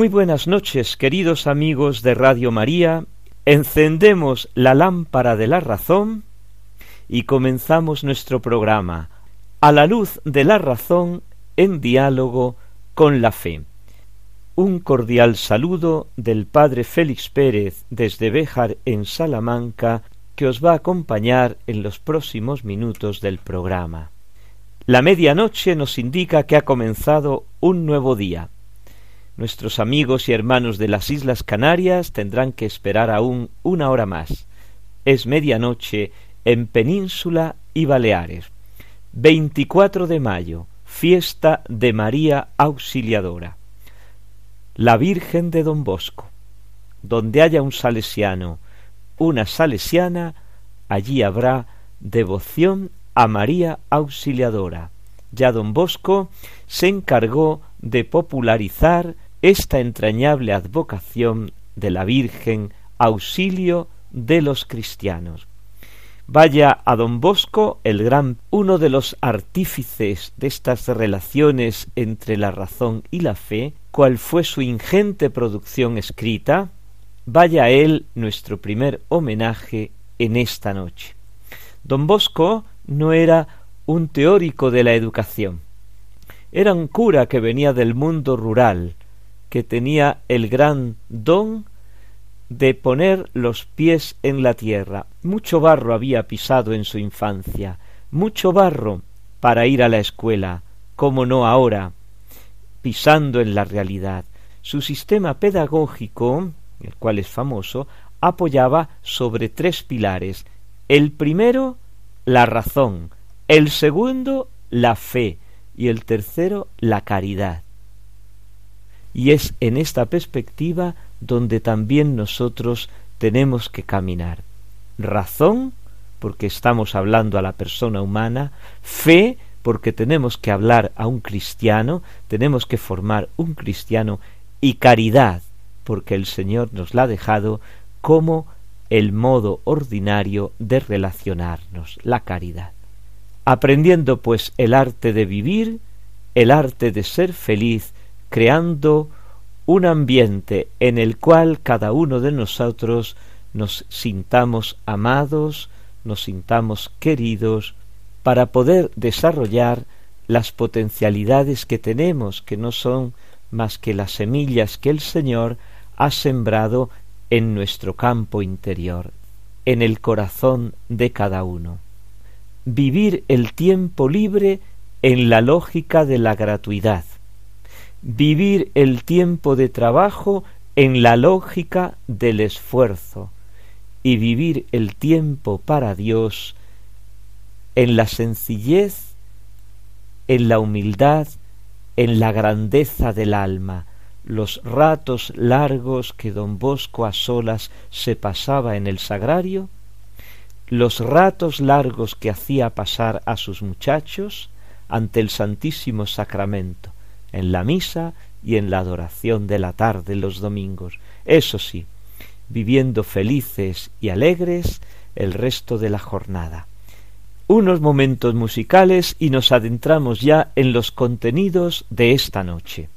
Muy buenas noches, queridos amigos de Radio María. Encendemos la lámpara de la razón y comenzamos nuestro programa a la luz de la razón en diálogo con la fe. Un cordial saludo del Padre Félix Pérez desde Béjar en Salamanca que os va a acompañar en los próximos minutos del programa. La medianoche nos indica que ha comenzado un nuevo día Nuestros amigos y hermanos de las Islas Canarias tendrán que esperar aún una hora más. Es medianoche en Península y Baleares. 24 de mayo, fiesta de María Auxiliadora. La Virgen de Don Bosco. Donde haya un salesiano, una salesiana, allí habrá devoción a María Auxiliadora. Ya don Bosco se encargó de popularizar esta entrañable advocación de la Virgen, auxilio de los cristianos. Vaya a don Bosco, el gran, uno de los artífices de estas relaciones entre la razón y la fe, cual fue su ingente producción escrita, vaya a él nuestro primer homenaje en esta noche. Don Bosco no era un teórico de la educación, era un cura que venía del mundo rural, que tenía el gran don de poner los pies en la tierra. Mucho barro había pisado en su infancia, mucho barro para ir a la escuela, como no ahora, pisando en la realidad. Su sistema pedagógico, el cual es famoso, apoyaba sobre tres pilares. El primero, la razón, el segundo, la fe, y el tercero, la caridad. Y es en esta perspectiva donde también nosotros tenemos que caminar. Razón, porque estamos hablando a la persona humana, fe, porque tenemos que hablar a un cristiano, tenemos que formar un cristiano, y caridad, porque el Señor nos la ha dejado como el modo ordinario de relacionarnos, la caridad. Aprendiendo pues el arte de vivir, el arte de ser feliz, creando un ambiente en el cual cada uno de nosotros nos sintamos amados, nos sintamos queridos, para poder desarrollar las potencialidades que tenemos, que no son más que las semillas que el Señor ha sembrado en nuestro campo interior, en el corazón de cada uno. Vivir el tiempo libre en la lógica de la gratuidad, vivir el tiempo de trabajo en la lógica del esfuerzo y vivir el tiempo para Dios en la sencillez, en la humildad, en la grandeza del alma, los ratos largos que don Bosco a solas se pasaba en el sagrario, los ratos largos que hacía pasar a sus muchachos ante el Santísimo Sacramento, en la misa y en la adoración de la tarde los domingos. Eso sí, viviendo felices y alegres el resto de la jornada. Unos momentos musicales y nos adentramos ya en los contenidos de esta noche.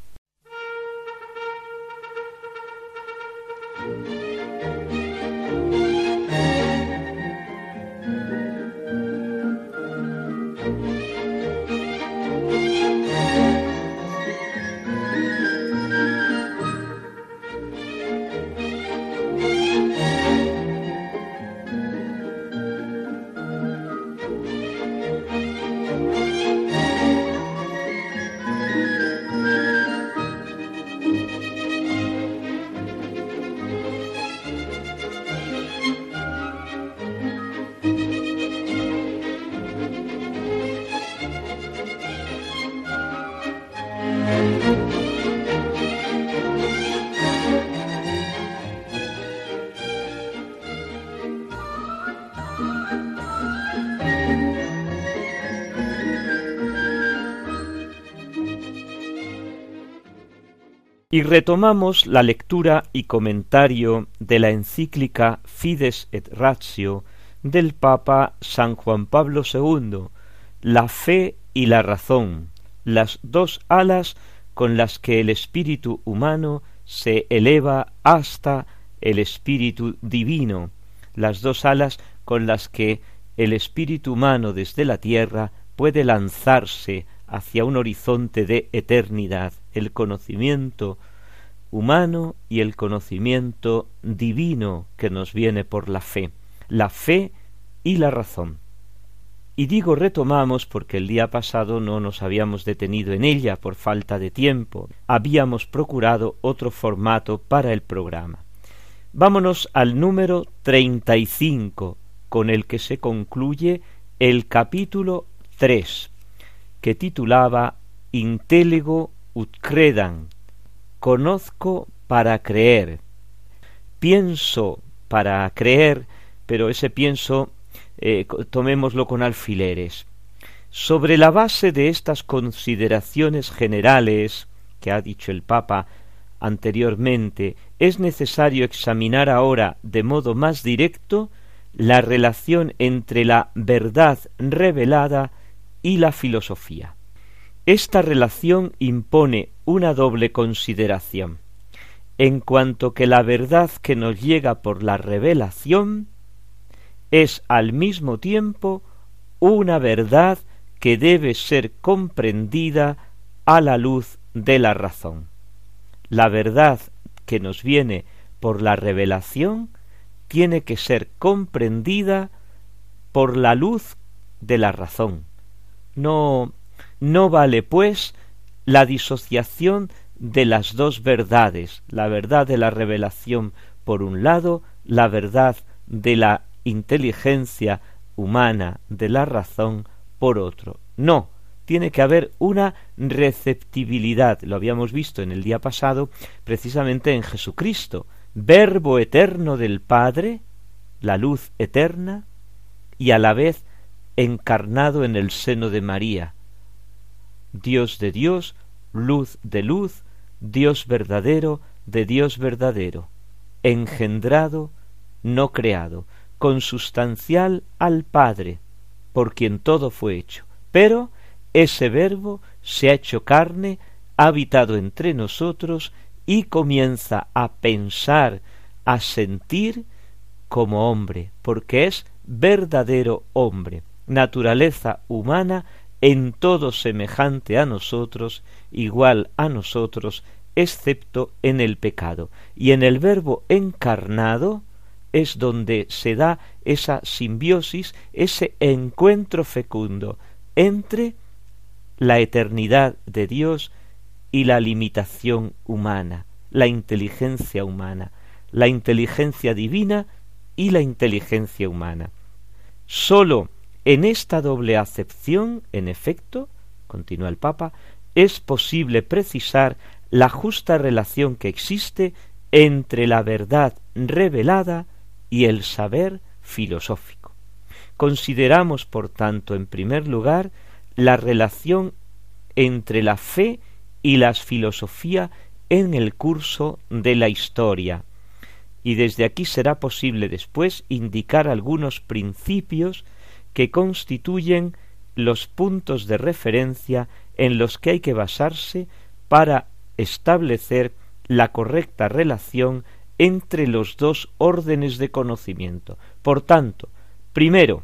Y retomamos la lectura y comentario de la encíclica Fides et Ratio del Papa San Juan Pablo II, la fe y la razón, las dos alas con las que el espíritu humano se eleva hasta el espíritu divino, las dos alas con las que el espíritu humano desde la tierra puede lanzarse hacia un horizonte de eternidad, el conocimiento humano y el conocimiento divino que nos viene por la fe, la fe y la razón. Y digo retomamos porque el día pasado no nos habíamos detenido en ella por falta de tiempo, habíamos procurado otro formato para el programa. Vámonos al número treinta y cinco, con el que se concluye el capítulo tres que titulaba Intellego ut credam, conozco para creer, pienso para creer, pero ese pienso eh, tomémoslo con alfileres. Sobre la base de estas consideraciones generales que ha dicho el Papa anteriormente, es necesario examinar ahora de modo más directo la relación entre la verdad revelada y la filosofía. Esta relación impone una doble consideración, en cuanto que la verdad que nos llega por la revelación es al mismo tiempo una verdad que debe ser comprendida a la luz de la razón. La verdad que nos viene por la revelación tiene que ser comprendida por la luz de la razón, no, no vale, pues, la disociación de las dos verdades, la verdad de la revelación por un lado, la verdad de la inteligencia humana, de la razón por otro. No, tiene que haber una receptibilidad, lo habíamos visto en el día pasado, precisamente en Jesucristo, verbo eterno del Padre, la luz eterna, y a la vez encarnado en el seno de María, Dios de Dios, luz de luz, Dios verdadero de Dios verdadero, engendrado, no creado, consustancial al Padre, por quien todo fue hecho. Pero ese verbo se ha hecho carne, ha habitado entre nosotros y comienza a pensar, a sentir como hombre, porque es verdadero hombre naturaleza humana en todo semejante a nosotros, igual a nosotros, excepto en el pecado. Y en el verbo encarnado es donde se da esa simbiosis, ese encuentro fecundo entre la eternidad de Dios y la limitación humana, la inteligencia humana, la inteligencia divina y la inteligencia humana. Sólo en esta doble acepción, en efecto, continúa el Papa, es posible precisar la justa relación que existe entre la verdad revelada y el saber filosófico. Consideramos, por tanto, en primer lugar, la relación entre la fe y la filosofía en el curso de la historia, y desde aquí será posible después indicar algunos principios que constituyen los puntos de referencia en los que hay que basarse para establecer la correcta relación entre los dos órdenes de conocimiento. Por tanto, primero,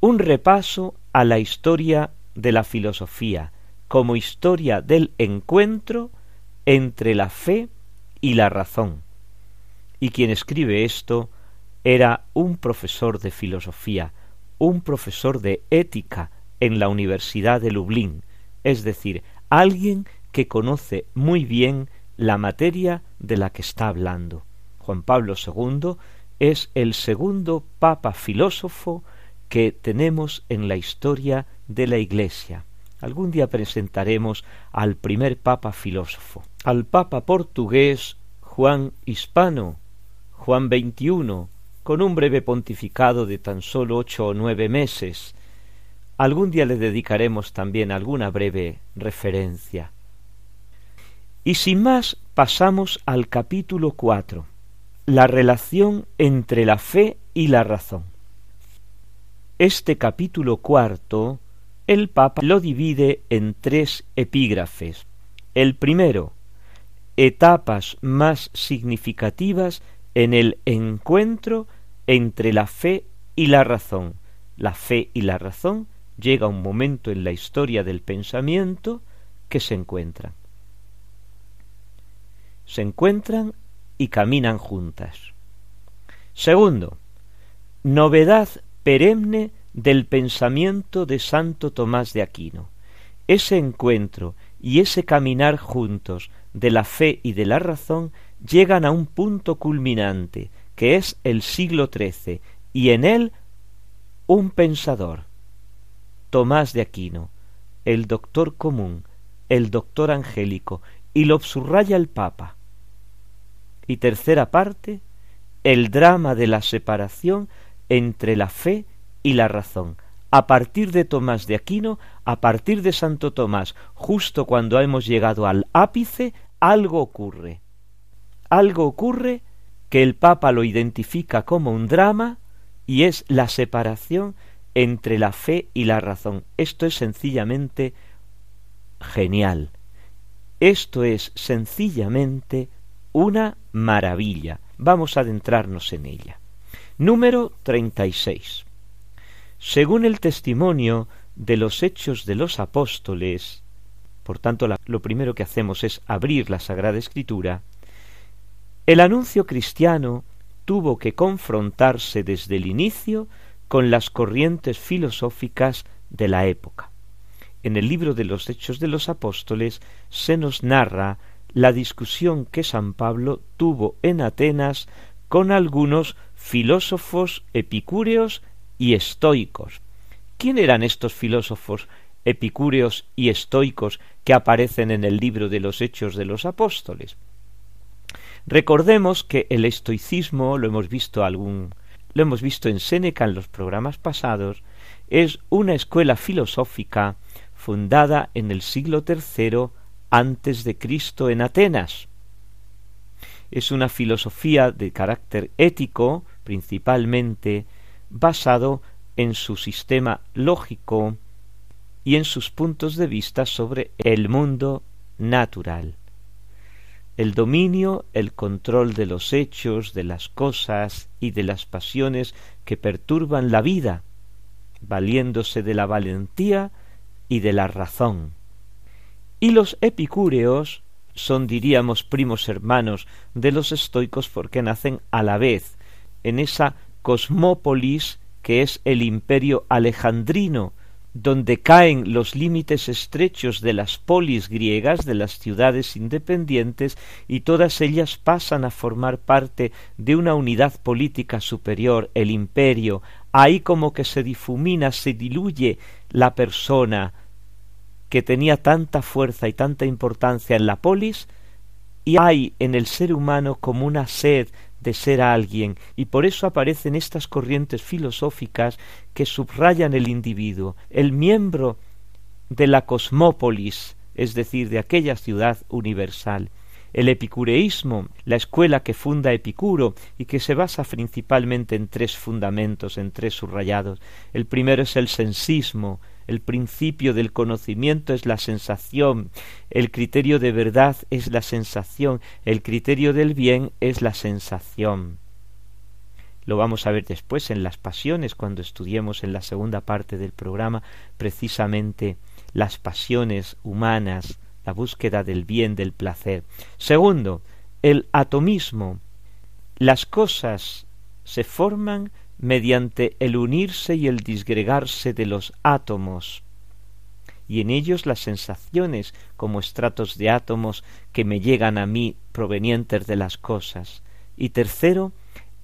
un repaso a la historia de la filosofía como historia del encuentro entre la fe y la razón. Y quien escribe esto era un profesor de filosofía, un profesor de ética en la Universidad de Lublin, es decir, alguien que conoce muy bien la materia de la que está hablando. Juan Pablo II es el segundo papa filósofo que tenemos en la historia de la Iglesia. Algún día presentaremos al primer papa filósofo, al papa portugués Juan Hispano, Juan XXI, con un breve pontificado de tan solo ocho o nueve meses. Algún día le dedicaremos también alguna breve referencia. Y sin más, pasamos al capítulo 4, la relación entre la fe y la razón. Este capítulo cuarto, el Papa lo divide en tres epígrafes. El primero, etapas más significativas en el encuentro entre la fe y la razón. La fe y la razón llega un momento en la historia del pensamiento que se encuentran se encuentran y caminan juntas. Segundo, novedad perenne del pensamiento de Santo Tomás de Aquino. Ese encuentro y ese caminar juntos de la fe y de la razón llegan a un punto culminante, que es el siglo XIII, y en él un pensador, Tomás de Aquino, el doctor común, el doctor angélico, y lo subraya el Papa. Y tercera parte, el drama de la separación entre la fe y la razón. A partir de Tomás de Aquino, a partir de Santo Tomás, justo cuando hemos llegado al ápice, algo ocurre. Algo ocurre que el Papa lo identifica como un drama y es la separación entre la fe y la razón. Esto es sencillamente genial. Esto es sencillamente una maravilla. Vamos a adentrarnos en ella. Número 36. Según el testimonio de los hechos de los apóstoles, por tanto lo primero que hacemos es abrir la Sagrada Escritura, el anuncio cristiano tuvo que confrontarse desde el inicio con las corrientes filosóficas de la época en el libro de los Hechos de los Apóstoles se nos narra la discusión que San Pablo tuvo en Atenas con algunos filósofos epicúreos y estoicos. ¿Quién eran estos filósofos epicúreos y estoicos que aparecen en el libro de los Hechos de los Apóstoles? Recordemos que el estoicismo, lo hemos visto algún lo hemos visto en Séneca en los programas pasados, es una escuela filosófica fundada en el siglo III antes de Cristo en Atenas. Es una filosofía de carácter ético, principalmente basado en su sistema lógico y en sus puntos de vista sobre el mundo natural. El dominio, el control de los hechos, de las cosas y de las pasiones que perturban la vida, valiéndose de la valentía y de la razón. Y los epicúreos son, diríamos, primos hermanos de los estoicos porque nacen a la vez en esa cosmópolis que es el imperio alejandrino, donde caen los límites estrechos de las polis griegas, de las ciudades independientes, y todas ellas pasan a formar parte de una unidad política superior, el imperio, ahí como que se difumina, se diluye la persona que tenía tanta fuerza y tanta importancia en la polis, y hay en el ser humano como una sed de ser alguien, y por eso aparecen estas corrientes filosóficas que subrayan el individuo, el miembro de la cosmópolis, es decir, de aquella ciudad universal. El epicureísmo, la escuela que funda Epicuro y que se basa principalmente en tres fundamentos, en tres subrayados. El primero es el sensismo, el principio del conocimiento es la sensación, el criterio de verdad es la sensación, el criterio del bien es la sensación. Lo vamos a ver después en las pasiones, cuando estudiemos en la segunda parte del programa precisamente las pasiones humanas, la búsqueda del bien, del placer. Segundo, el atomismo. Las cosas se forman mediante el unirse y el disgregarse de los átomos, y en ellos las sensaciones como estratos de átomos que me llegan a mí provenientes de las cosas. Y tercero,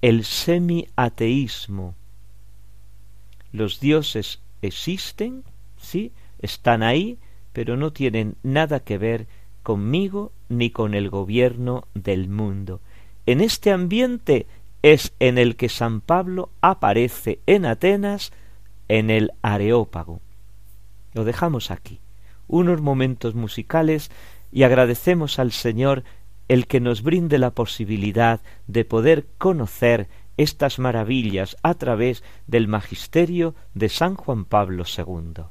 el semi-ateísmo. Los dioses existen, sí, están ahí, pero no tienen nada que ver conmigo ni con el gobierno del mundo. En este ambiente es en el que San Pablo aparece en Atenas en el Areópago. Lo dejamos aquí. Unos momentos musicales y agradecemos al Señor el que nos brinde la posibilidad de poder conocer estas maravillas a través del magisterio de San Juan Pablo II.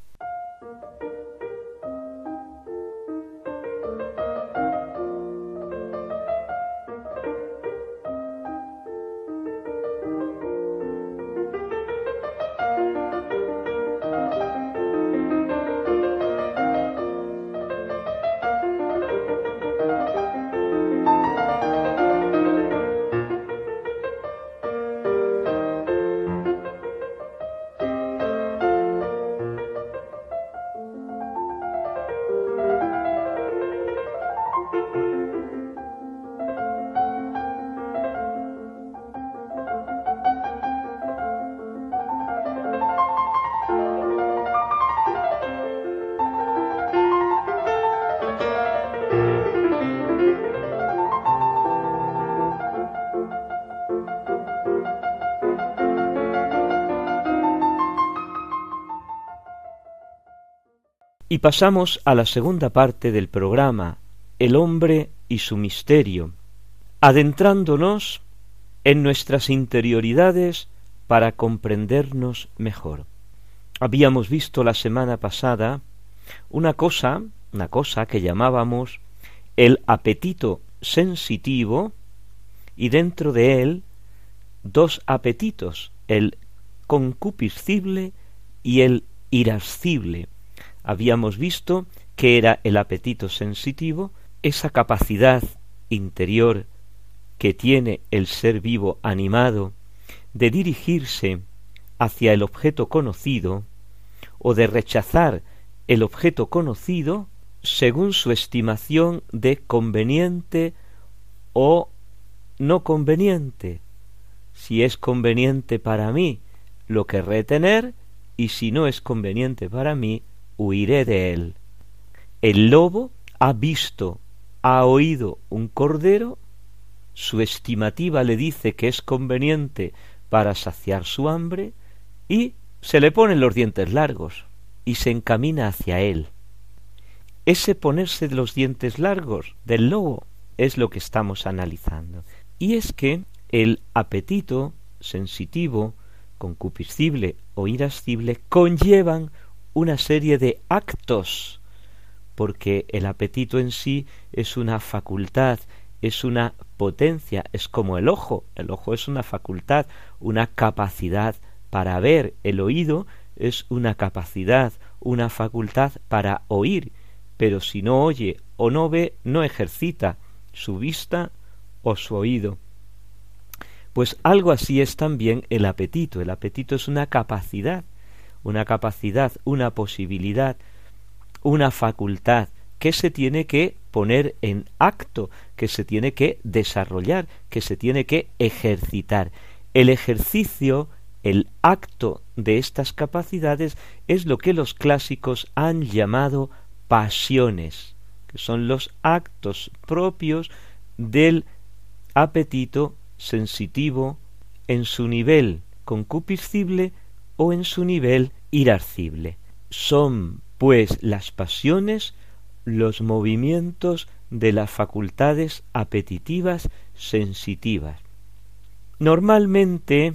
Pasamos a la segunda parte del programa, El hombre y su misterio, adentrándonos en nuestras interioridades para comprendernos mejor. Habíamos visto la semana pasada una cosa, una cosa que llamábamos el apetito sensitivo y dentro de él dos apetitos, el concupiscible y el irascible habíamos visto que era el apetito sensitivo, esa capacidad interior que tiene el ser vivo animado de dirigirse hacia el objeto conocido o de rechazar el objeto conocido según su estimación de conveniente o no conveniente. Si es conveniente para mí, lo querré tener, y si no es conveniente para mí, huiré de él. El lobo ha visto, ha oído un cordero, su estimativa le dice que es conveniente para saciar su hambre, y se le ponen los dientes largos y se encamina hacia él. Ese ponerse los dientes largos del lobo es lo que estamos analizando. Y es que el apetito sensitivo, concupiscible o irascible conllevan una serie de actos, porque el apetito en sí es una facultad, es una potencia, es como el ojo, el ojo es una facultad, una capacidad para ver, el oído es una capacidad, una facultad para oír, pero si no oye o no ve, no ejercita su vista o su oído. Pues algo así es también el apetito. El apetito es una capacidad una capacidad, una posibilidad, una facultad que se tiene que poner en acto, que se tiene que desarrollar, que se tiene que ejercitar. El ejercicio, el acto de estas capacidades es lo que los clásicos han llamado pasiones, que son los actos propios del apetito sensitivo en su nivel concupiscible o en su nivel irascible. Son, pues, las pasiones los movimientos de las facultades apetitivas sensitivas. Normalmente,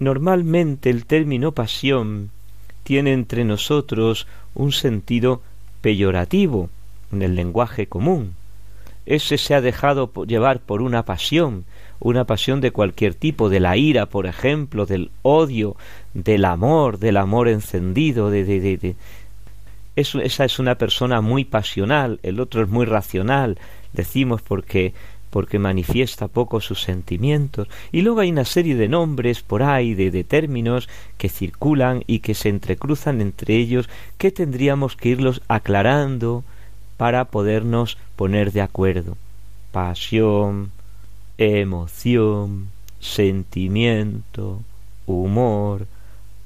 normalmente el término pasión tiene entre nosotros un sentido peyorativo en el lenguaje común. Ese se ha dejado llevar por una pasión, una pasión de cualquier tipo, de la ira, por ejemplo, del odio, del amor, del amor encendido, de, de, de, esa es una persona muy pasional, el otro es muy racional, decimos porque porque manifiesta poco sus sentimientos, y luego hay una serie de nombres por ahí, de, de términos que circulan y que se entrecruzan entre ellos, que tendríamos que irlos aclarando para podernos poner de acuerdo. Pasión, emoción, sentimiento, humor,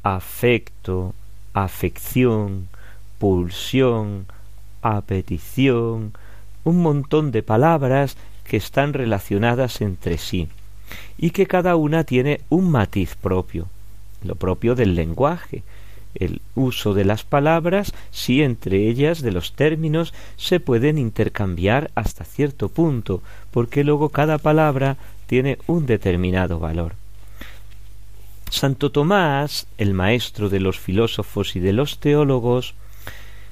afecto, afección, pulsión, apetición, un montón de palabras que están relacionadas entre sí y que cada una tiene un matiz propio, lo propio del lenguaje. El uso de las palabras si entre ellas de los términos se pueden intercambiar hasta cierto punto, porque luego cada palabra tiene un determinado valor. Santo Tomás, el maestro de los filósofos y de los teólogos,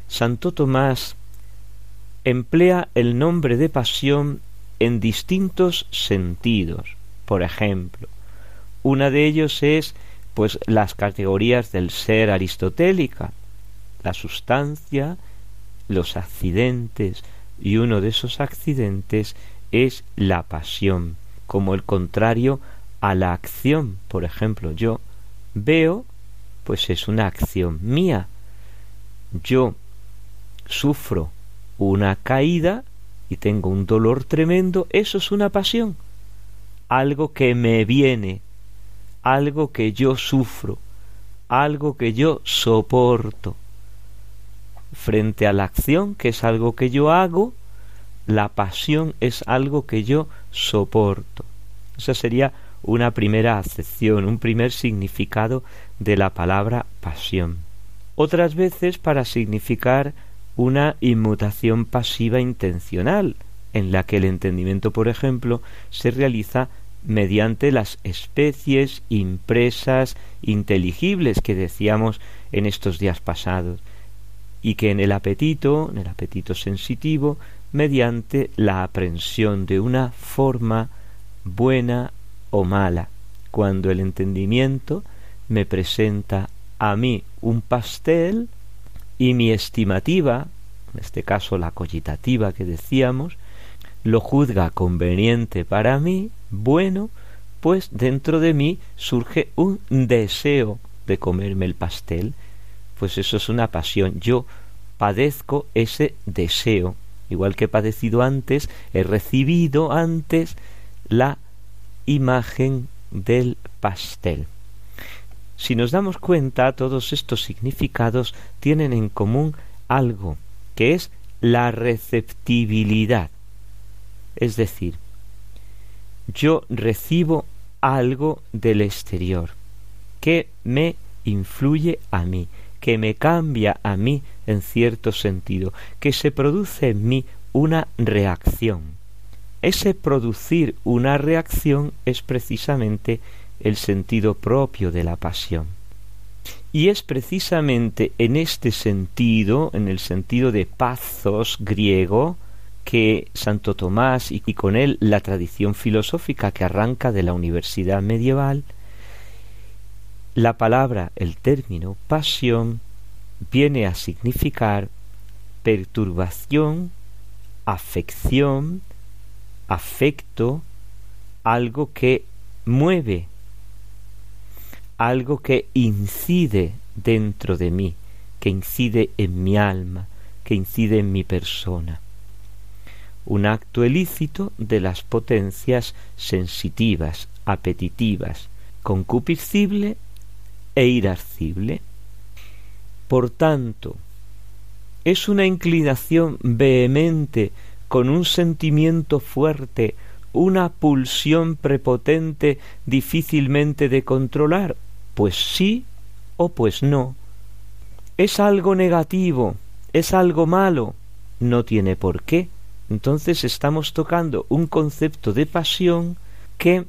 Santo Tomás emplea el nombre de pasión en distintos sentidos. Por ejemplo, una de ellos es pues las categorías del ser aristotélica, la sustancia, los accidentes, y uno de esos accidentes es la pasión, como el contrario a la acción. Por ejemplo, yo veo, pues es una acción mía. Yo sufro una caída y tengo un dolor tremendo, eso es una pasión, algo que me viene algo que yo sufro, algo que yo soporto. Frente a la acción, que es algo que yo hago, la pasión es algo que yo soporto. Esa sería una primera acepción, un primer significado de la palabra pasión. Otras veces para significar una inmutación pasiva intencional, en la que el entendimiento, por ejemplo, se realiza mediante las especies impresas inteligibles que decíamos en estos días pasados y que en el apetito, en el apetito sensitivo, mediante la aprensión de una forma buena o mala, cuando el entendimiento me presenta a mí un pastel y mi estimativa, en este caso la cogitativa que decíamos, lo juzga conveniente para mí, bueno, pues dentro de mí surge un deseo de comerme el pastel, pues eso es una pasión. Yo padezco ese deseo, igual que he padecido antes, he recibido antes la imagen del pastel. Si nos damos cuenta, todos estos significados tienen en común algo, que es la receptibilidad. Es decir, yo recibo algo del exterior que me influye a mí, que me cambia a mí en cierto sentido, que se produce en mí una reacción. Ese producir una reacción es precisamente el sentido propio de la pasión. Y es precisamente en este sentido, en el sentido de pazos griego, que Santo Tomás y, con él la tradición filosófica que arranca de la universidad medieval, la palabra, el término pasión, viene a significar perturbación, afección, afecto, algo que mueve, algo que incide dentro de mí, que incide en mi alma, que incide en mi persona un acto ilícito de las potencias sensitivas, apetitivas, concupiscible e irascible. Por tanto, es una inclinación vehemente con un sentimiento fuerte, una pulsión prepotente difícilmente de controlar, pues sí o pues no. Es algo negativo, es algo malo, no tiene por qué entonces estamos tocando un concepto de pasión que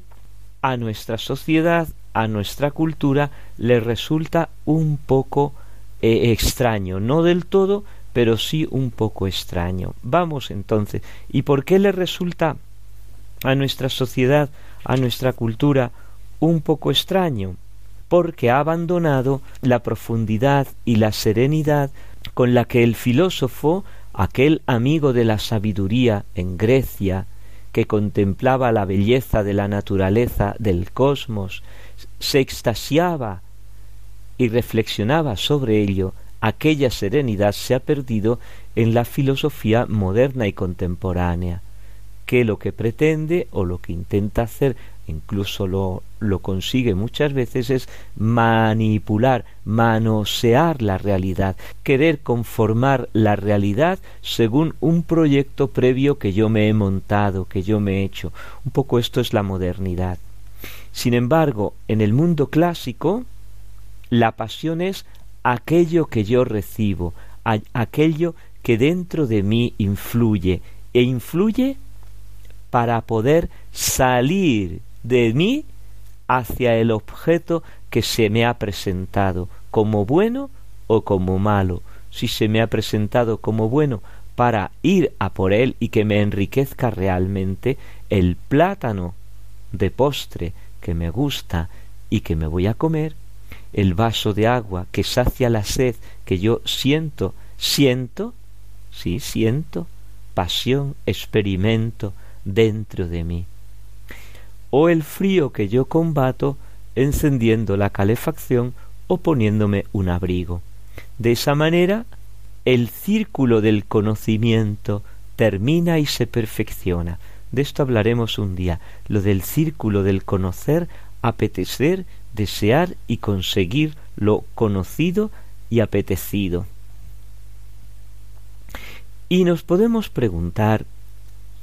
a nuestra sociedad, a nuestra cultura, le resulta un poco eh, extraño, no del todo, pero sí un poco extraño. Vamos entonces, ¿y por qué le resulta a nuestra sociedad, a nuestra cultura, un poco extraño? Porque ha abandonado la profundidad y la serenidad con la que el filósofo aquel amigo de la sabiduría en Grecia, que contemplaba la belleza de la naturaleza del cosmos, se extasiaba y reflexionaba sobre ello, aquella serenidad se ha perdido en la filosofía moderna y contemporánea, que lo que pretende o lo que intenta hacer incluso lo, lo consigue muchas veces, es manipular, manosear la realidad, querer conformar la realidad según un proyecto previo que yo me he montado, que yo me he hecho. Un poco esto es la modernidad. Sin embargo, en el mundo clásico, la pasión es aquello que yo recibo, aquello que dentro de mí influye, e influye para poder salir de mí hacia el objeto que se me ha presentado, como bueno o como malo. Si se me ha presentado como bueno para ir a por él y que me enriquezca realmente, el plátano de postre que me gusta y que me voy a comer, el vaso de agua que sacia la sed que yo siento, siento, sí, siento, pasión, experimento dentro de mí. O el frío que yo combato encendiendo la calefacción o poniéndome un abrigo. De esa manera, el círculo del conocimiento termina y se perfecciona. De esto hablaremos un día, lo del círculo del conocer, apetecer, desear y conseguir lo conocido y apetecido. Y nos podemos preguntar,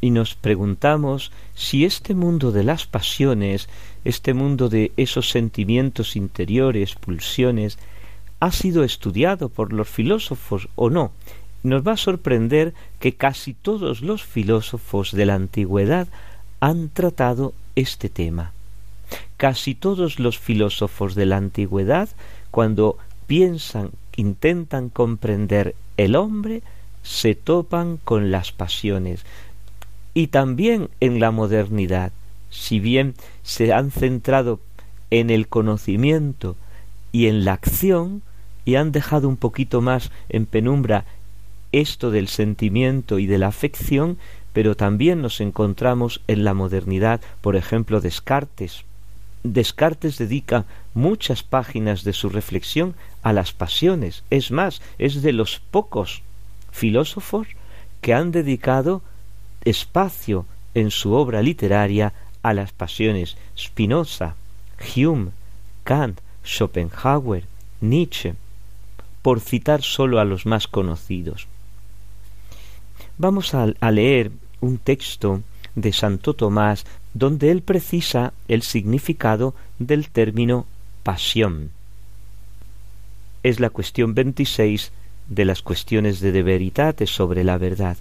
y nos preguntamos si este mundo de las pasiones, este mundo de esos sentimientos interiores, pulsiones, ha sido estudiado por los filósofos o no. Nos va a sorprender que casi todos los filósofos de la antigüedad han tratado este tema. Casi todos los filósofos de la antigüedad, cuando piensan, intentan comprender el hombre, se topan con las pasiones. Y también en la modernidad, si bien se han centrado en el conocimiento y en la acción, y han dejado un poquito más en penumbra esto del sentimiento y de la afección, pero también nos encontramos en la modernidad, por ejemplo, Descartes, Descartes dedica muchas páginas de su reflexión a las pasiones. Es más, es de los pocos filósofos que han dedicado espacio en su obra literaria a las pasiones. Spinoza, Hume, Kant, Schopenhauer, Nietzsche, por citar solo a los más conocidos. Vamos a, leer un texto de Santo Tomás donde él precisa el significado del término pasión. Es la cuestión 26 de las cuestiones de de veritate sobre la verdad.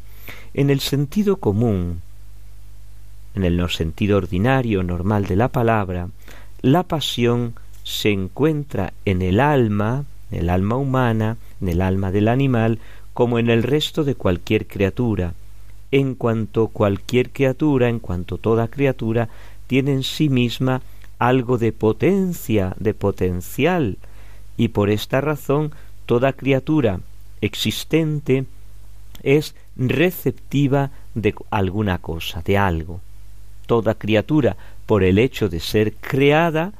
En el sentido común, en el sentido ordinario, normal de la palabra, la pasión se encuentra en el alma, en el alma humana, en el alma del animal, como en el resto de cualquier criatura, en cuanto cualquier criatura, en cuanto toda criatura, tiene en sí misma algo de potencia, de potencial, y por esta razón toda criatura existente es receptiva de alguna cosa, de algo. Toda criatura, por el hecho de ser creada,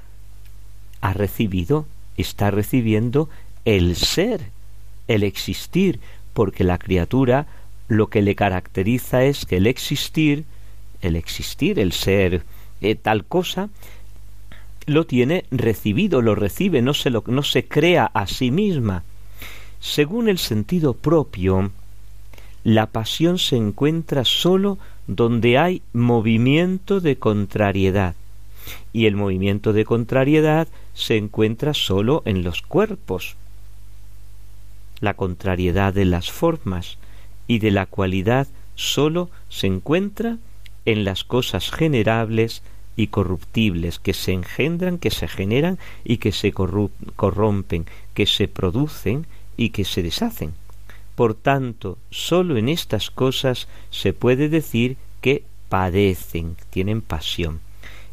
ha recibido, está recibiendo el ser, el existir, porque la criatura lo que le caracteriza es que el existir, el existir, el ser eh, tal cosa, lo tiene recibido, lo recibe, no se, lo, no se crea a sí misma. Según el sentido propio, la pasión se encuentra sólo donde hay movimiento de contrariedad, y el movimiento de contrariedad se encuentra sólo en los cuerpos. La contrariedad de las formas, y de la cualidad sólo se encuentra en las cosas generables y corruptibles que se engendran, que se generan y que se corrompen, que se producen y que se deshacen. Por tanto, sólo en estas cosas se puede decir que padecen, tienen pasión.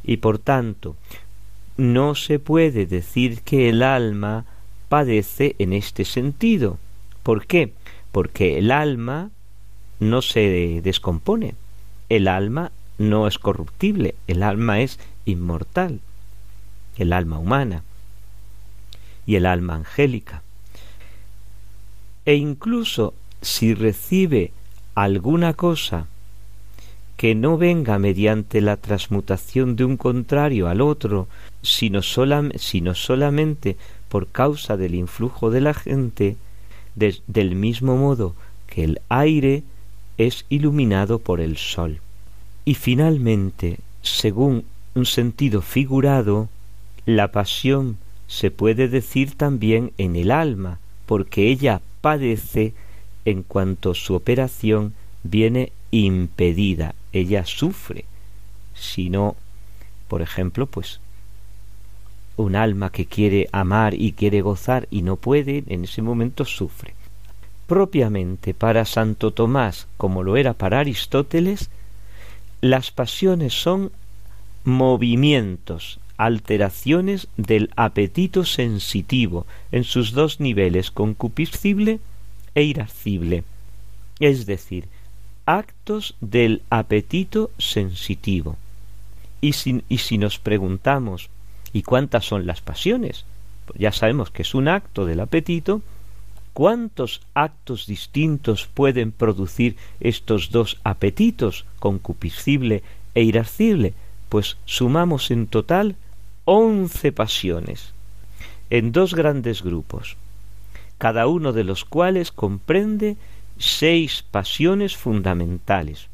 Y por tanto, no se puede decir que el alma padece en este sentido. ¿Por qué? porque el alma no se descompone, el alma no es corruptible, el alma es inmortal, el alma humana y el alma angélica. E incluso si recibe alguna cosa que no venga mediante la transmutación de un contrario al otro, sino, sino solamente por causa del influjo de la gente, del mismo modo que el aire es iluminado por el sol. Y finalmente, según un sentido figurado, la pasión se puede decir también en el alma, porque ella padece en cuanto su operación viene impedida, ella sufre. Si no, por ejemplo, pues un alma que quiere amar y quiere gozar y no puede, en ese momento sufre. Propiamente para Santo Tomás, como lo era para Aristóteles, las pasiones son movimientos, alteraciones del apetito sensitivo en sus dos niveles, concupiscible e irascible, es decir, actos del apetito sensitivo. Y si, nos preguntamos, ¿y cuántas son las pasiones? Pues ya sabemos que es un acto del apetito, ¿cuántos actos distintos pueden producir estos dos apetitos, concupiscible e irascible? Pues sumamos en total once pasiones, en dos grandes grupos, cada uno de los cuales comprende seis pasiones fundamentales.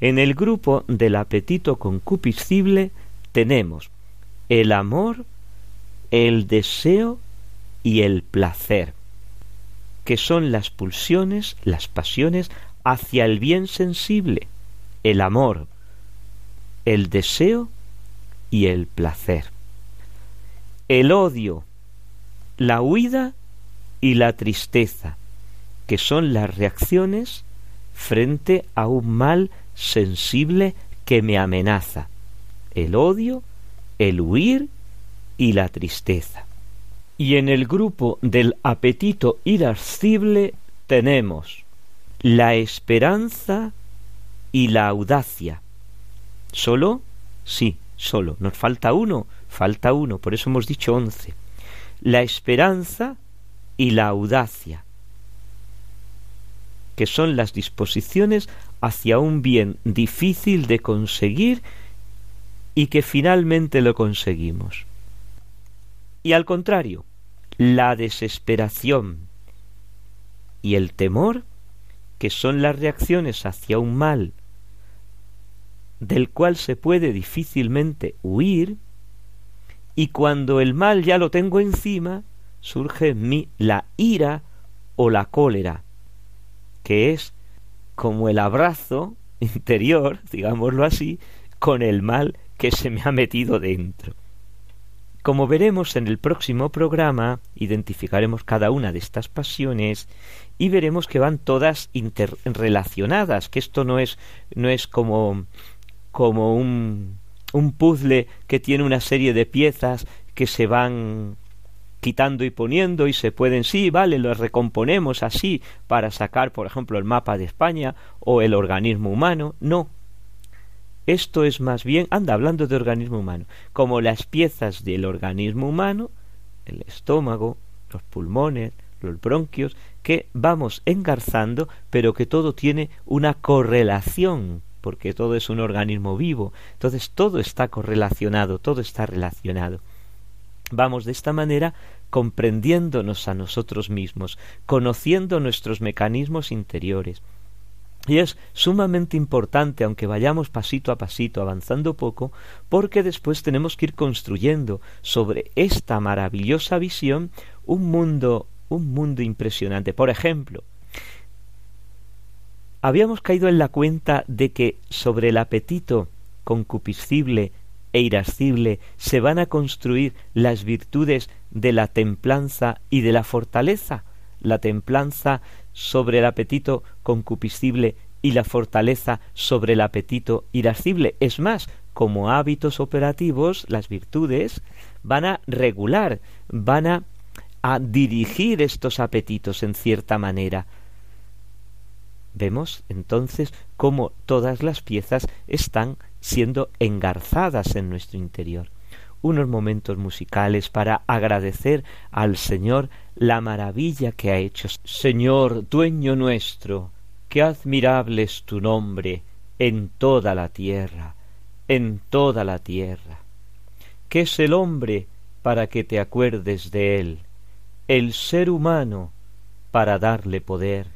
En el grupo del apetito concupiscible tenemos el amor, el deseo y el placer, que son las pulsiones, las pasiones hacia el bien sensible, el amor, el deseo y el placer. El odio, la huida y la tristeza, que son las reacciones frente a un mal sensible que me amenaza. El odio, el huir y la tristeza. Y en el grupo del apetito irascible tenemos la esperanza y la audacia. ¿Solo? Sí, solo. Nos falta uno, falta uno, por eso hemos dicho once. La esperanza y la audacia que son las disposiciones hacia un bien difícil de conseguir y que finalmente lo conseguimos. Y al contrario, la desesperación y el temor, que son las reacciones hacia un mal del cual se puede difícilmente huir, y cuando el mal ya lo tengo encima, surge en mí la ira o la cólera, que es como el abrazo interior, digámoslo así, con el mal que se me ha metido dentro. Como veremos en el próximo programa, identificaremos cada una de estas pasiones y veremos que van todas interrelacionadas, que esto no es, no es como, como un, un puzzle que tiene una serie de piezas que se van quitando y poniendo y se pueden, sí, vale, lo recomponemos así para sacar, por ejemplo, el mapa de España o el organismo humano. No. Esto es más bien, anda hablando de organismo humano, como las piezas del organismo humano, el estómago, los pulmones, los bronquios, que vamos engarzando, pero que todo tiene una correlación, porque todo es un organismo vivo. Entonces todo está correlacionado, todo está relacionado. Vamos de esta manera comprendiéndonos a nosotros mismos, conociendo nuestros mecanismos interiores. Y es sumamente importante, aunque vayamos pasito a pasito, avanzando poco, porque después tenemos que ir construyendo sobre esta maravillosa visión un mundo, un mundo impresionante. Por ejemplo, habíamos caído en la cuenta de que sobre el apetito concupiscible e irascible se van a construir las virtudes de la templanza y de la fortaleza, la templanza sobre el apetito concupiscible y la fortaleza sobre el apetito irascible. Es más, como hábitos operativos, las virtudes van a regular, van a, dirigir estos apetitos en cierta manera. Vemos entonces cómo todas las piezas están siendo engarzadas en nuestro interior. Unos momentos musicales para agradecer al Señor la maravilla que ha hecho. Señor, dueño nuestro, qué admirable es tu nombre en toda la tierra, en toda la tierra. ¿Qué es el hombre para que te acuerdes de él? El ser humano para darle poder.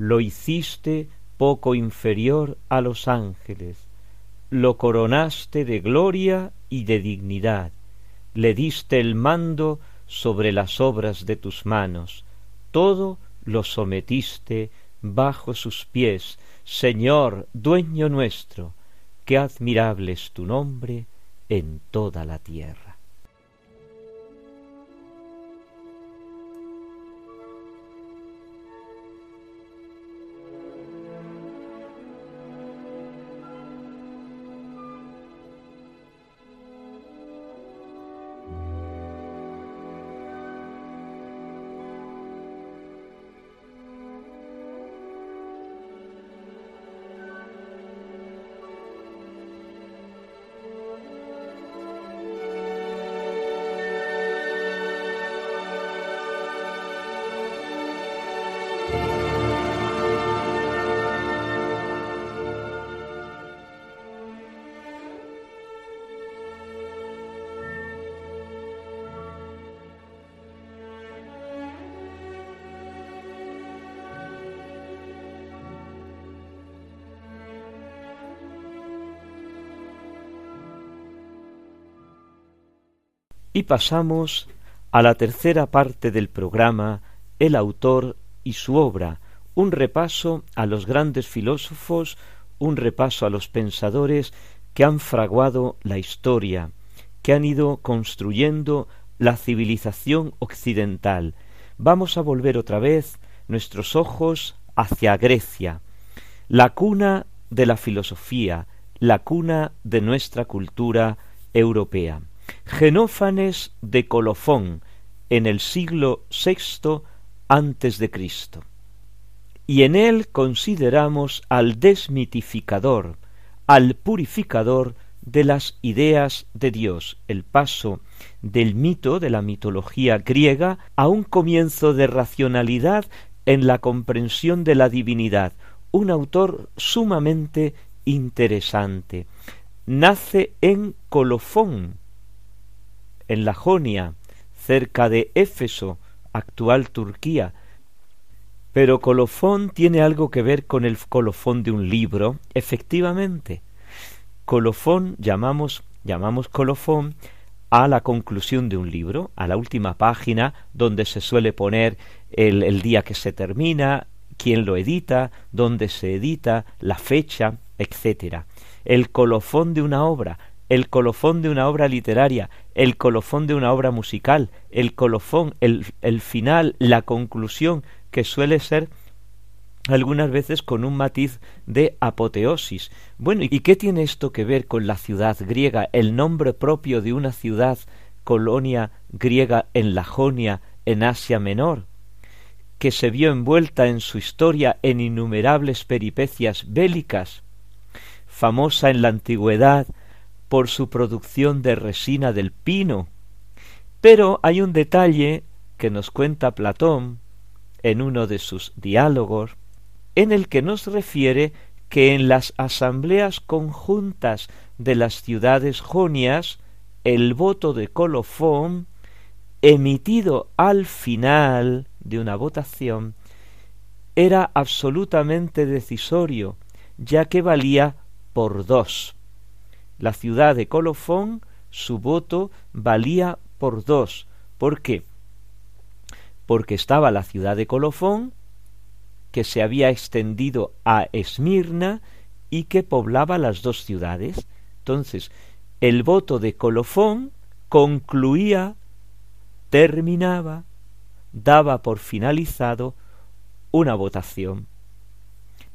Lo hiciste poco inferior a los ángeles lo coronaste de gloria y de dignidad, le diste el mando sobre las obras de tus manos, todo lo sometiste bajo sus pies, Señor, dueño nuestro, qué admirable es tu nombre en toda la tierra. Pasamos a la tercera parte del programa, el autor y su obra, un repaso a los grandes filósofos, un repaso a los pensadores que han fraguado la historia, que han ido construyendo la civilización occidental. Vamos a volver otra vez nuestros ojos hacia Grecia, la cuna de la filosofía, la cuna de nuestra cultura europea. Genófanes de Colofón en el siglo VI antes de Cristo. Y en él consideramos al desmitificador, al purificador de las ideas de Dios, el paso del mito de la mitología griega a un comienzo de racionalidad en la comprensión de la divinidad, un autor sumamente interesante. Nace en Colofón, en la Jonia, cerca de Éfeso, actual Turquía. Pero colofón tiene algo que ver con el colofón de un libro, efectivamente. Colofón llamamos llamamos colofón a la conclusión de un libro, a la última página donde se suele poner el, el día que se termina, quién lo edita, dónde se edita, la fecha, etcétera. El colofón de una obra el colofón de una obra literaria, el colofón de una obra musical, el colofón, el, el final, la conclusión, que suele ser algunas veces con un matiz de apoteosis. Bueno, ¿y qué tiene esto que ver con la ciudad griega, el nombre propio de una ciudad colonia griega en la Jonia, en Asia Menor, que se vio envuelta en su historia en innumerables peripecias bélicas, famosa en la antigüedad por su producción de resina del pino. Pero hay un detalle que nos cuenta Platón en uno de sus diálogos, en el que nos refiere que en las asambleas conjuntas de las ciudades jonias, el voto de colofón, emitido al final de una votación, era absolutamente decisorio, ya que valía por dos la ciudad de Colofón, su voto valía por dos. ¿Por qué? Porque estaba la ciudad de Colofón, que se había extendido a Esmirna y que poblaba las dos ciudades. Entonces, el voto de Colofón concluía, terminaba, daba por finalizado una votación,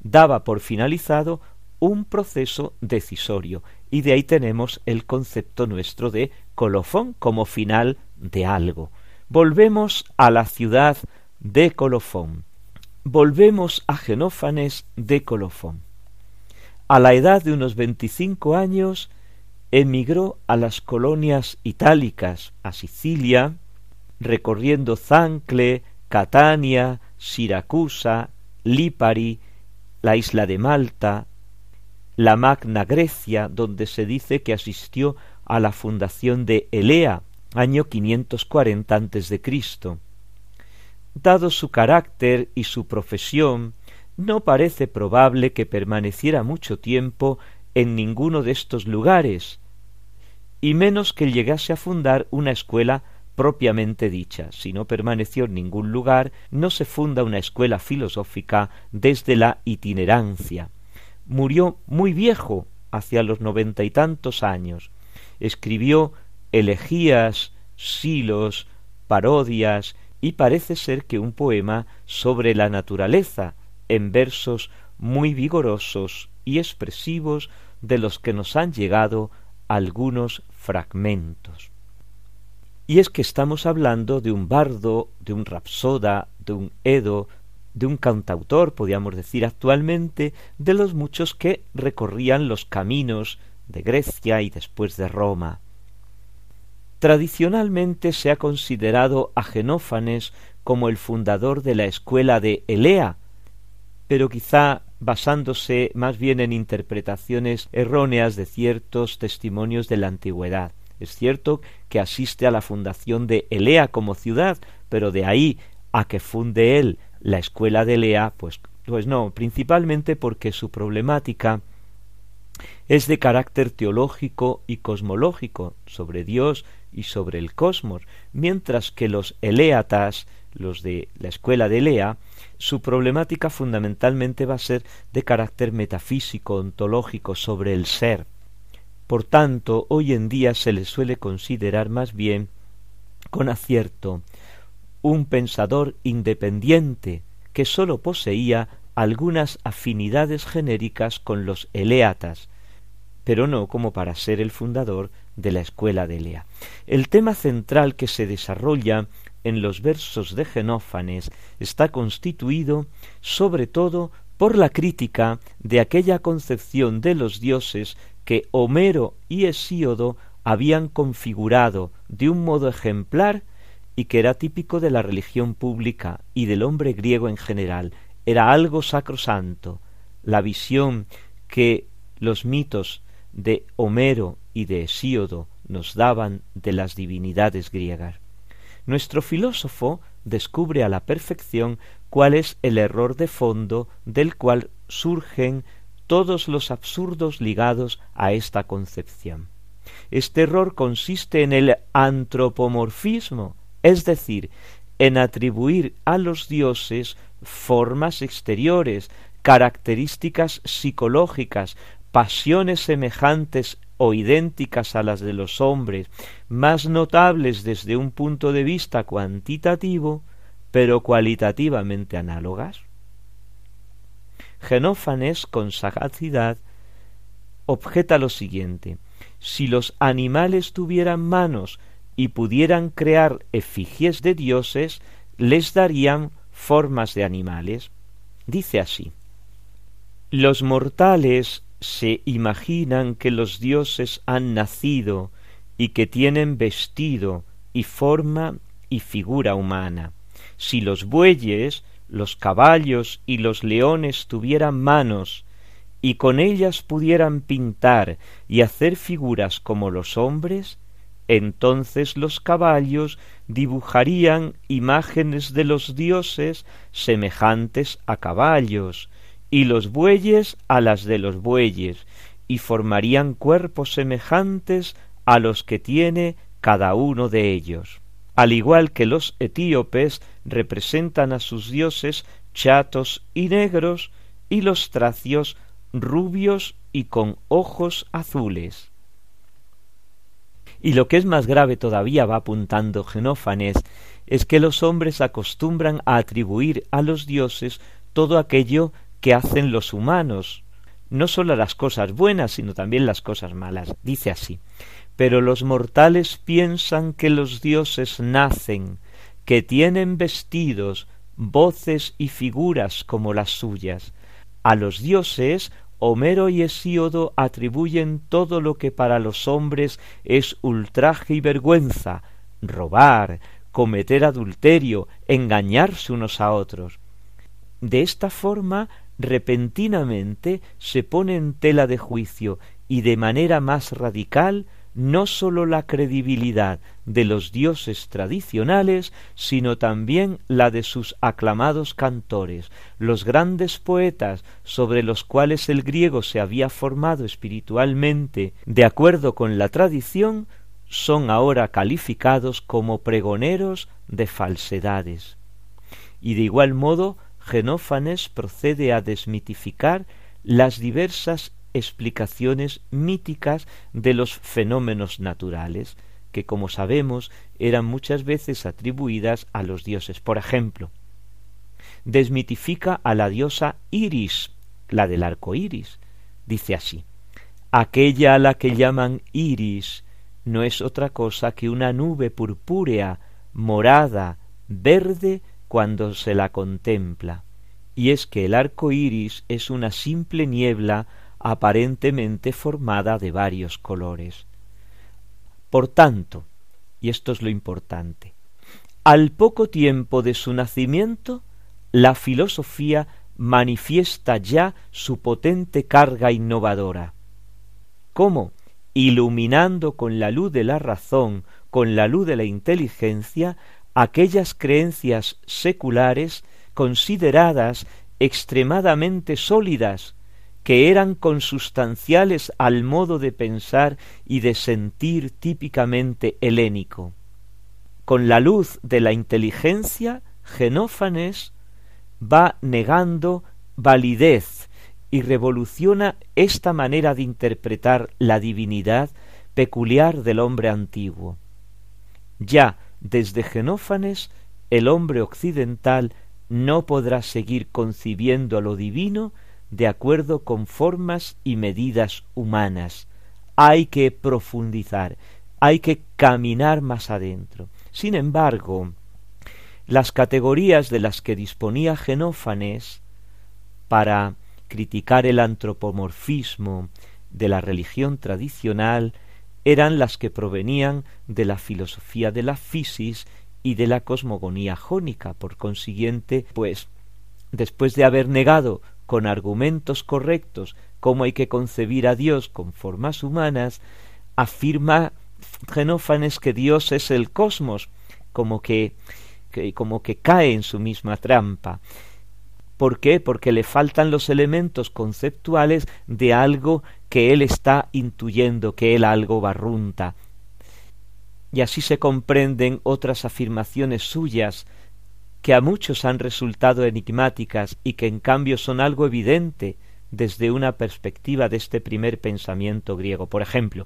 daba por finalizado un proceso decisorio y de ahí tenemos el concepto nuestro de colofón como final de algo. Volvemos a la ciudad de Colofón. Volvemos a Genófanes de Colofón. A la edad de unos veinticinco años emigró a las colonias itálicas, a Sicilia, recorriendo Zancle, Catania, Siracusa, Lipari, la isla de Malta, la Magna Grecia, donde se dice que asistió a la fundación de Elea, año 540 a.C. Dado su carácter y su profesión, no parece probable que permaneciera mucho tiempo en ninguno de estos lugares, y menos que llegase a fundar una escuela propiamente dicha. Si no permaneció en ningún lugar, no se funda una escuela filosófica desde la itinerancia. Murió muy viejo, hacia los noventa y tantos años. Escribió elegías, silos, parodias y parece ser que un poema sobre la naturaleza, en versos muy vigorosos y expresivos de los que nos han llegado algunos fragmentos. Y es que estamos hablando de un bardo, de un rapsoda, de un edo, de un cantautor, podríamos decir actualmente, de los muchos que recorrían los caminos de Grecia y después de Roma. Tradicionalmente se ha considerado a Genófanes como el fundador de la escuela de Elea, pero quizá basándose más bien en interpretaciones erróneas de ciertos testimonios de la antigüedad. Es cierto que asiste a la fundación de Elea como ciudad, pero de ahí a que funde él la escuela de Elea, pues, pues no, principalmente porque su problemática es de carácter teológico y cosmológico sobre Dios y sobre el cosmos, mientras que los eleatas, los de la escuela de Elea, su problemática fundamentalmente va a ser de carácter metafísico, ontológico, sobre el ser. Por tanto, hoy en día se le suele considerar más bien, con acierto, un pensador independiente que sólo poseía algunas afinidades genéricas con los eleatas, pero no como para ser el fundador de la escuela de Elea. El tema central que se desarrolla en los versos de Genófanes está constituido sobre todo por la crítica de aquella concepción de los dioses que Homero y Hesíodo habían configurado de un modo ejemplar y que era típico de la religión pública y del hombre griego en general, era algo sacrosanto, la visión que los mitos de Homero y de Hesíodo nos daban de las divinidades griegas. Nuestro filósofo descubre a la perfección cuál es el error de fondo del cual surgen todos los absurdos ligados a esta concepción. Este error consiste en el antropomorfismo, es decir, en atribuir a los dioses formas exteriores, características psicológicas, pasiones semejantes o idénticas a las de los hombres, más notables desde un punto de vista cuantitativo, pero cualitativamente análogas? Genófanes, con sagacidad, objeta lo siguiente si los animales tuvieran manos y pudieran crear efigies de dioses, les darían formas de animales. Dice así Los mortales se imaginan que los dioses han nacido y que tienen vestido y forma y figura humana. Si los bueyes, los caballos y los leones tuvieran manos y con ellas pudieran pintar y hacer figuras como los hombres, entonces los caballos dibujarían imágenes de los dioses semejantes a caballos, y los bueyes a las de los bueyes, y formarían cuerpos semejantes a los que tiene cada uno de ellos. Al igual que los etíopes representan a sus dioses chatos y negros, y los tracios rubios y con ojos azules. Y lo que es más grave todavía va apuntando Genófanes, es que los hombres acostumbran a atribuir a los dioses todo aquello que hacen los humanos, no sólo las cosas buenas, sino también las cosas malas. Dice así, pero los mortales piensan que los dioses nacen, que tienen vestidos, voces y figuras como las suyas. A los dioses Homero y Hesíodo atribuyen todo lo que para los hombres es ultraje y vergüenza, robar, cometer adulterio, engañarse unos a otros. De esta forma, repentinamente se pone en tela de juicio y de manera más radical no sólo la credibilidad de los dioses tradicionales, sino también la de sus aclamados cantores, los grandes poetas sobre los cuales el griego se había formado espiritualmente de acuerdo con la tradición, son ahora calificados como pregoneros de falsedades. Y de igual modo, Genófanes procede a desmitificar las diversas explicaciones míticas de los fenómenos naturales, que como sabemos eran muchas veces atribuidas a los dioses. Por ejemplo, desmitifica a la diosa Iris, la del arco iris. Dice así: Aquella a la que llaman Iris no es otra cosa que una nube purpúrea, morada, verde cuando se la contempla. Y es que el arco iris es una simple niebla aparentemente formada de varios colores. Por tanto, y esto es lo importante, al poco tiempo de su nacimiento, la filosofía manifiesta ya su potente carga innovadora. ¿Cómo? Iluminando con la luz de la razón, con la luz de la inteligencia, aquellas creencias seculares consideradas extremadamente sólidas, que eran consustanciales al modo de pensar y de sentir típicamente helénico. Con la luz de la inteligencia, Genófanes va negando validez y revoluciona esta manera de interpretar la divinidad peculiar del hombre antiguo. Ya desde Genófanes el hombre occidental no podrá seguir concibiendo a lo divino de acuerdo con formas y medidas humanas. Hay que profundizar, hay que caminar más adentro. Sin embargo, las categorías de las que disponía Genófanes para criticar el antropomorfismo de la religión tradicional eran las que provenían de la filosofía de la fisis y de la cosmogonía jónica. Por consiguiente, pues, después de haber negado con argumentos correctos cómo hay que concebir a Dios con formas humanas, afirma Genófanes que Dios es el cosmos, como que, como que cae en su misma trampa. ¿Por qué? Porque le faltan los elementos conceptuales de algo que él está intuyendo, que él algo barrunta. Y así se comprenden otras afirmaciones suyas que a muchos han resultado enigmáticas y que en cambio son algo evidente desde una perspectiva de este primer pensamiento griego. Por ejemplo,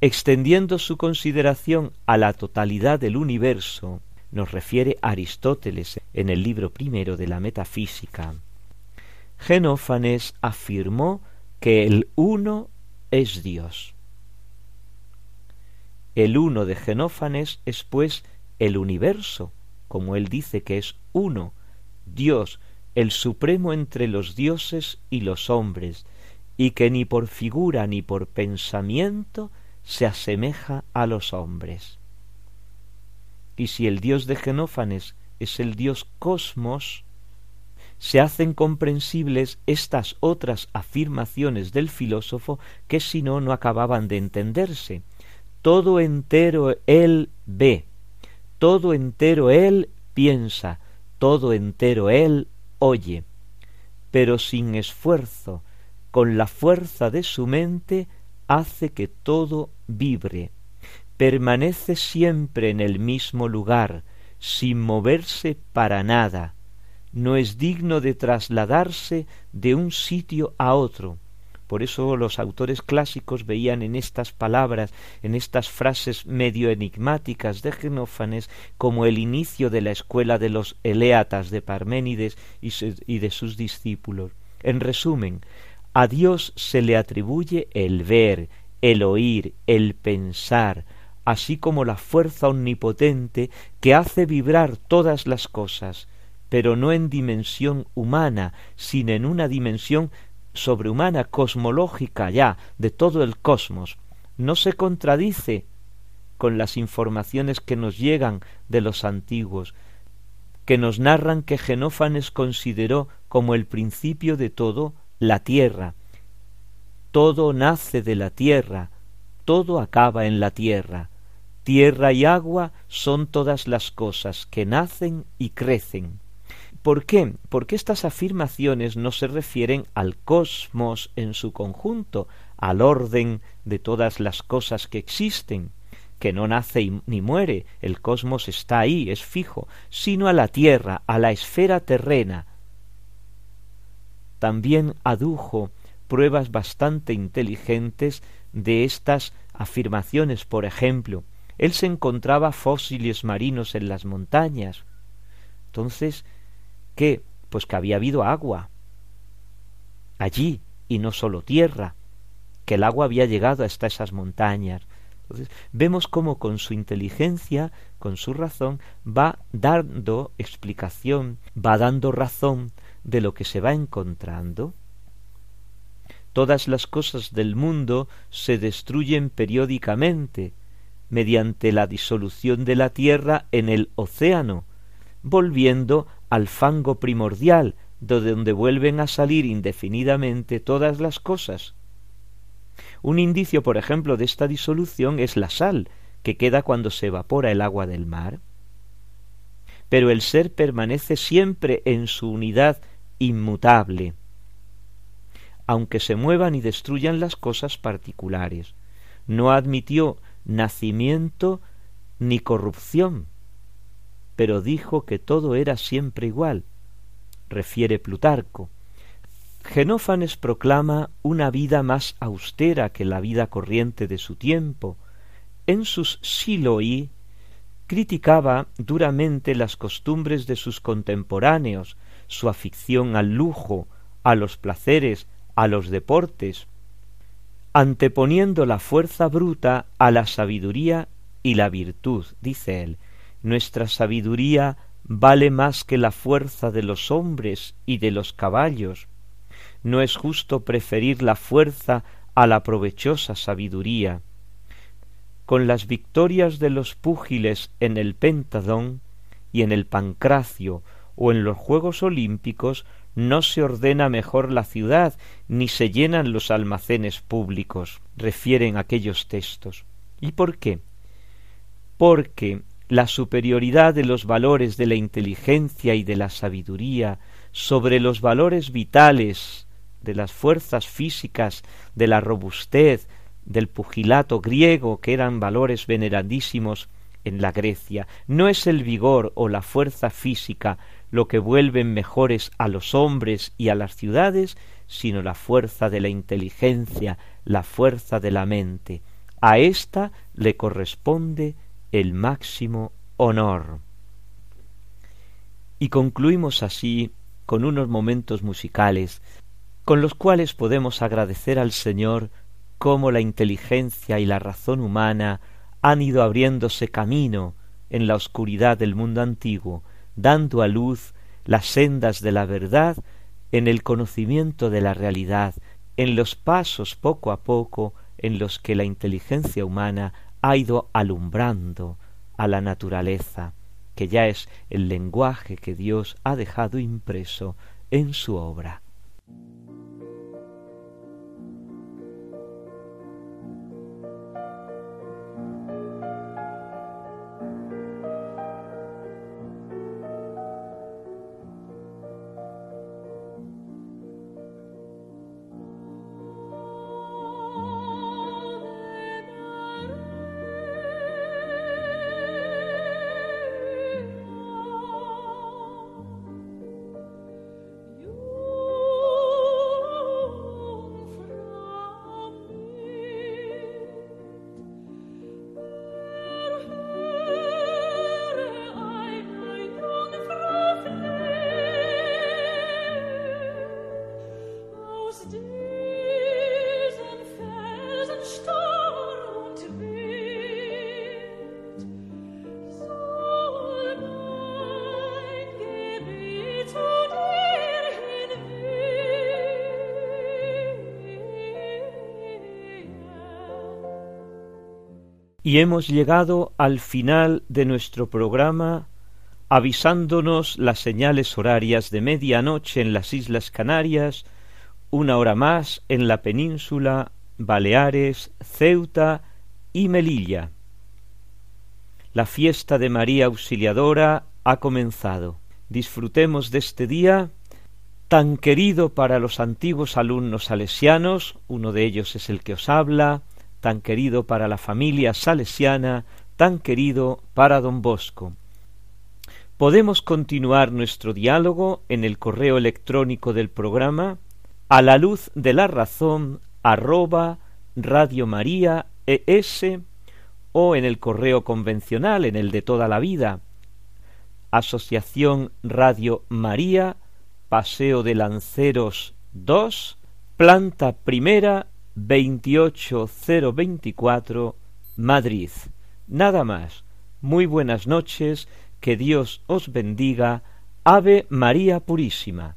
extendiendo su consideración a la totalidad del universo, nos refiere Aristóteles en el libro primero de la Metafísica. Genófanes afirmó que el uno es Dios. El uno de Genófanes es pues el universo, como él dice que es uno, Dios, el supremo entre los dioses y los hombres, y que ni por figura ni por pensamiento se asemeja a los hombres. Y si el Dios de Genófanes es el Dios cosmos, se hacen comprensibles estas otras afirmaciones del filósofo que si no no acababan de entenderse. Todo entero él ve, todo entero él piensa, todo entero él oye, pero sin esfuerzo, con la fuerza de su mente, hace que todo vibre, permanece siempre en el mismo lugar, sin moverse para nada, no es digno de trasladarse de un sitio a otro, por eso los autores clásicos veían en estas palabras, en estas frases medio enigmáticas de Genófanes, como el inicio de la escuela de los Eleatas de Parménides y de sus discípulos. En resumen, a Dios se le atribuye el ver, el oír, el pensar, así como la fuerza omnipotente que hace vibrar todas las cosas, pero no en dimensión humana, sino en una dimensión sobrehumana, cosmológica ya, de todo el cosmos, no se contradice con las informaciones que nos llegan de los antiguos, que nos narran que Genófanes consideró como el principio de todo la tierra. Todo nace de la tierra, todo acaba en la tierra. Tierra y agua son todas las cosas que nacen y crecen. ¿Por qué? Porque estas afirmaciones no se refieren al cosmos en su conjunto, al orden de todas las cosas que existen, que no nace ni muere, el cosmos está ahí, es fijo, sino a la tierra, a la esfera terrena. También adujo pruebas bastante inteligentes de estas afirmaciones. Por ejemplo, él se encontraba fósiles marinos en las montañas. Entonces, ¿qué? Pues que había habido agua allí y no solo tierra, que el agua había llegado hasta esas montañas. Entonces, vemos cómo con su inteligencia, con su razón, va dando explicación, va dando razón de lo que se va encontrando. Todas las cosas del mundo se destruyen periódicamente mediante la disolución de la tierra en el océano, volviendo al fango primordial, de donde vuelven a salir indefinidamente todas las cosas. Un indicio, por ejemplo, de esta disolución es la sal, que queda cuando se evapora el agua del mar. Pero el ser permanece siempre en su unidad inmutable aunque se muevan y destruyan las cosas particulares. No admitió nacimiento ni corrupción, pero dijo que todo era siempre igual, refiere Plutarco. Genófanes proclama una vida más austera que la vida corriente de su tiempo. En sus Siloi criticaba duramente las costumbres de sus contemporáneos, su afición al lujo, a los placeres, a los deportes, anteponiendo la fuerza bruta a la sabiduría y la virtud, dice él. Nuestra sabiduría vale más que la fuerza de los hombres y de los caballos. No es justo preferir la fuerza a la provechosa sabiduría. Con las victorias de los púgiles en el Pentadón y en el Pancracio o en los Juegos Olímpicos no se ordena mejor la ciudad, ni se llenan los almacenes públicos, refieren aquellos textos. ¿Y por qué? Porque la superioridad de los valores de la inteligencia y de la sabiduría sobre los valores vitales de las fuerzas físicas, de la robustez, del pugilato griego, que eran valores veneradísimos en la Grecia, no es el vigor o la fuerza física lo que vuelven mejores a los hombres y a las ciudades, sino la fuerza de la inteligencia, la fuerza de la mente. A ésta le corresponde el máximo honor. Y concluimos así con unos momentos musicales con los cuales podemos agradecer al Señor cómo la inteligencia y la razón humana han ido abriéndose camino en la oscuridad del mundo antiguo, dando a luz las sendas de la verdad en el conocimiento de la realidad, en los pasos poco a poco en los que la inteligencia humana ha ido alumbrando a la naturaleza, que ya es el lenguaje que Dios ha dejado impreso en su obra. Y hemos llegado al final de nuestro programa avisándonos las señales horarias de medianoche en las Islas Canarias, una hora más en la península, Baleares, Ceuta y Melilla. La fiesta de María Auxiliadora ha comenzado. Disfrutemos de este día tan querido para los antiguos alumnos salesianos, uno de ellos es el que os habla, tan querido para la familia salesiana, tan querido para don Bosco. Podemos continuar nuestro diálogo en el correo electrónico del programa a la luz de la razón arroba Radio María ES o en el correo convencional, en el de toda la vida, Asociación Radio María, Paseo de Lanceros 2, planta primera 28024, Madrid. Nada más. Muy buenas noches, que Dios os bendiga. Ave María Purísima.